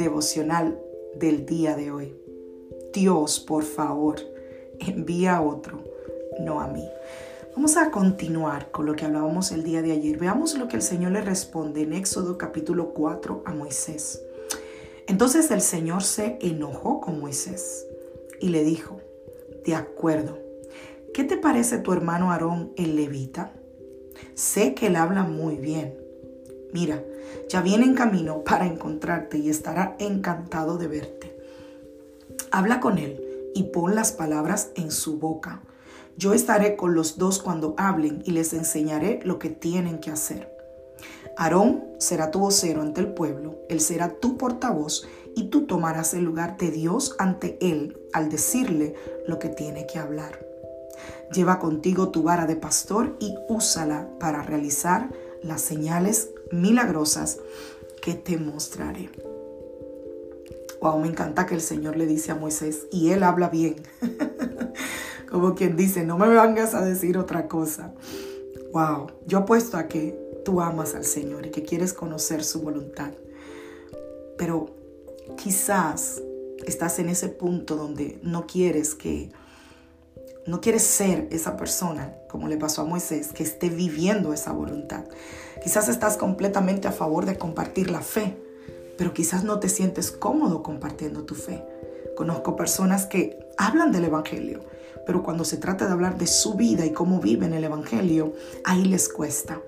Devocional del día de hoy. Dios, por favor, envía a otro, no a mí. Vamos a continuar con lo que hablábamos el día de ayer. Veamos lo que el Señor le responde en Éxodo capítulo 4 a Moisés. Entonces el Señor se enojó con Moisés y le dijo, de acuerdo, ¿qué te parece tu hermano Aarón el levita? Sé que él habla muy bien Mira, ya viene en camino para encontrarte y estará encantado de verte. Habla con él y pon las palabras en su boca. Yo estaré con los dos cuando hablen y les enseñaré lo que tienen que hacer. Aarón será tu vocero ante el pueblo, él será tu portavoz y tú tomarás el lugar de Dios ante él al decirle lo que tiene que hablar. Lleva contigo tu vara de pastor y úsala para realizar las señales milagrosas que te mostraré. Wow, me encanta que el Señor le dice a Moisés, y él habla bien. Como quien dice, no me vengas a decir otra cosa. Wow, yo apuesto a que tú amas al Señor y que quieres conocer su voluntad. Pero quizás estás en ese punto donde no quieres que no quieres ser esa persona, como le pasó a Moisés, que esté viviendo esa voluntad. Quizás estás completamente a favor de compartir la fe, pero quizás no te sientes cómodo compartiendo tu fe. Conozco personas que hablan del Evangelio, pero cuando se trata de hablar de su vida y cómo viven el Evangelio, ahí les cuesta.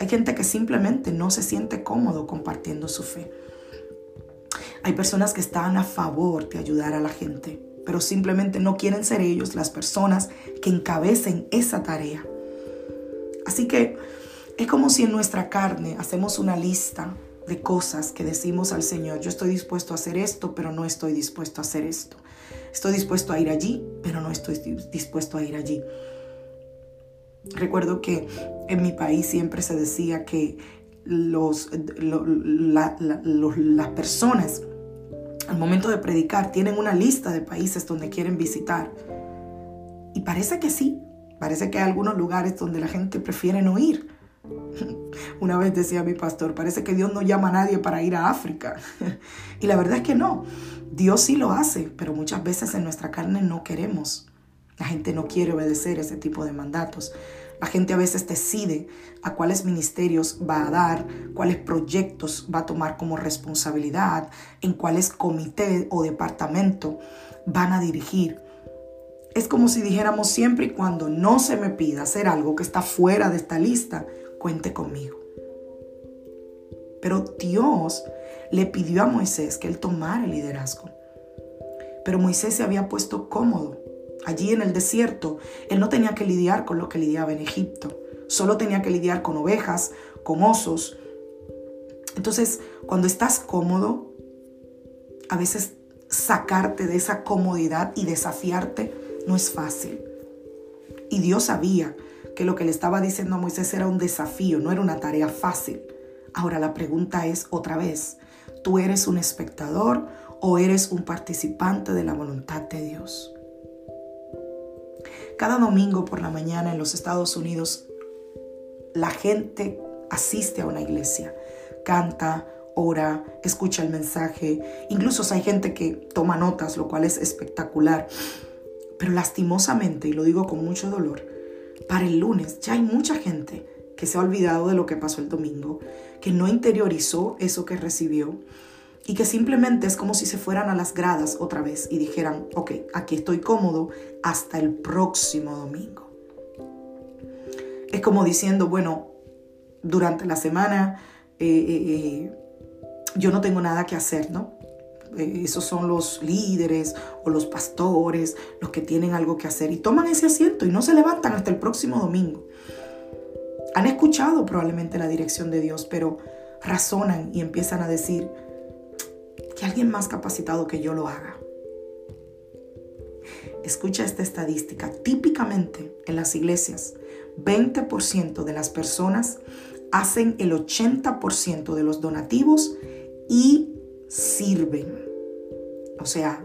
Hay gente que simplemente no se siente cómodo compartiendo su fe. Hay personas que están a favor de ayudar a la gente, pero simplemente no quieren ser ellos las personas que encabecen esa tarea. Así que es como si en nuestra carne hacemos una lista de cosas que decimos al Señor, yo estoy dispuesto a hacer esto, pero no estoy dispuesto a hacer esto. Estoy dispuesto a ir allí, pero no estoy dispuesto a ir allí. Recuerdo que en mi país siempre se decía que los, las personas al momento de predicar tienen una lista de países donde quieren visitar. Y parece que sí, parece que hay algunos lugares donde la gente prefiere no ir. Una vez decía mi pastor, parece que Dios no llama a nadie para ir a África. Y la verdad es que no, Dios sí lo hace, pero muchas veces en nuestra carne no queremos. La gente no quiere obedecer ese tipo de mandatos. La gente a veces decide a cuáles ministerios va a dar, cuáles proyectos va a tomar como responsabilidad, en cuáles comité o departamento van a dirigir. Es como si dijéramos siempre y cuando no se me pida hacer algo que está fuera de esta lista, cuente conmigo. Pero Dios le pidió a Moisés que él tomara el liderazgo. Pero Moisés se había puesto cómodo allí en el desierto, él no tenía que lidiar con lo que lidiaba en Egipto. Solo tenía que lidiar con ovejas, con osos. Entonces, cuando estás cómodo, a veces sacarte de esa comodidad y desafiarte no es fácil. Y Dios sabía que lo que le estaba diciendo a Moisés era un desafío, no era una tarea fácil. Ahora la pregunta es otra vez, ¿tú eres un espectador o eres un participante de la voluntad de Dios? Cada domingo por la mañana en los Estados Unidos, la gente asiste a una iglesia, canta, ora, escucha el mensaje. Incluso hay gente que toma notas, lo cual es espectacular. Pero lastimosamente, y lo digo con mucho dolor, para el lunes ya hay mucha gente que se ha olvidado de lo que pasó el domingo, que no interiorizó eso que recibió y que simplemente es como si se fueran a las gradas otra vez y dijeran, ok, aquí estoy cómodo hasta el próximo domingo. Es como diciendo, bueno, durante la semana eh, eh, eh, yo no tengo nada que hacer, ¿no? esos son los líderes o los pastores, los que tienen algo que hacer y toman ese asiento y no se levantan hasta el próximo domingo. Han escuchado probablemente la dirección de Dios, pero razonan y empiezan a decir que alguien más capacitado que yo lo haga. Escucha esta estadística. Típicamente en las iglesias, 20% de las personas hacen el 80% de los donativos y sirven. O sea,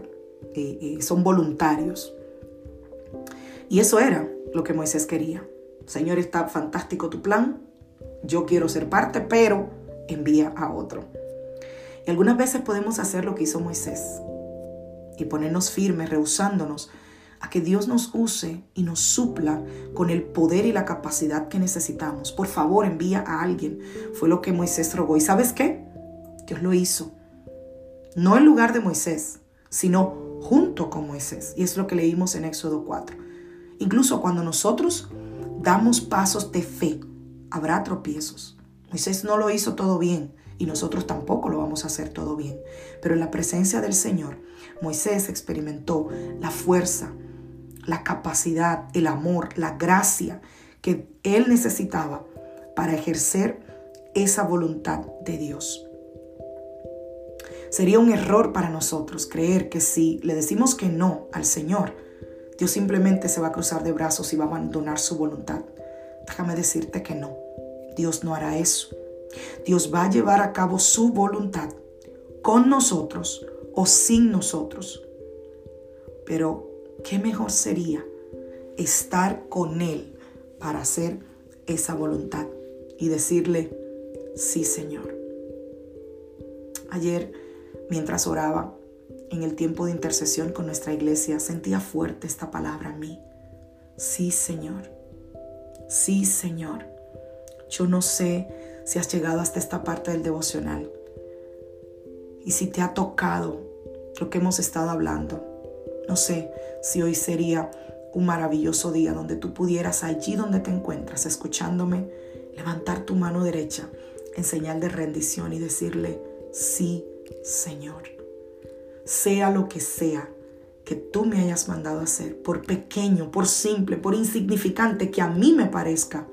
eh, eh, son voluntarios. Y eso era lo que Moisés quería. Señor, está fantástico tu plan. Yo quiero ser parte, pero envía a otro. Y algunas veces podemos hacer lo que hizo Moisés y ponernos firmes, rehusándonos a que Dios nos use y nos supla con el poder y la capacidad que necesitamos. Por favor, envía a alguien. Fue lo que Moisés rogó. ¿Y sabes qué? Dios lo hizo. No en lugar de Moisés, sino junto con Moisés. Y es lo que leímos en Éxodo 4. Incluso cuando nosotros damos pasos de fe, habrá tropiezos. Moisés no lo hizo todo bien y nosotros tampoco lo vamos a hacer todo bien. Pero en la presencia del Señor, Moisés experimentó la fuerza, la capacidad, el amor, la gracia que él necesitaba para ejercer esa voluntad de Dios. Sería un error para nosotros creer que si le decimos que no al Señor, Dios simplemente se va a cruzar de brazos y va a abandonar su voluntad. Déjame decirte que no. Dios no hará eso. Dios va a llevar a cabo su voluntad con nosotros o sin nosotros. Pero qué mejor sería estar con Él para hacer esa voluntad y decirle, sí Señor. Ayer, mientras oraba en el tiempo de intercesión con nuestra iglesia, sentía fuerte esta palabra en mí. Sí Señor. Sí Señor. Yo no sé si has llegado hasta esta parte del devocional y si te ha tocado lo que hemos estado hablando. No sé si hoy sería un maravilloso día donde tú pudieras allí donde te encuentras escuchándome levantar tu mano derecha en señal de rendición y decirle, sí, Señor. Sea lo que sea que tú me hayas mandado hacer, por pequeño, por simple, por insignificante que a mí me parezca,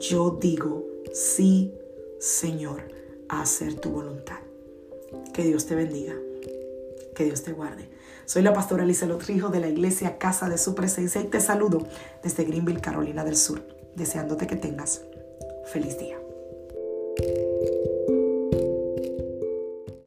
yo digo, sí, Señor, a hacer tu voluntad. Que Dios te bendiga. Que Dios te guarde. Soy la pastora Alicia Lotrijo de la iglesia Casa de Su Presencia y te saludo desde Greenville, Carolina del Sur, deseándote que tengas feliz día.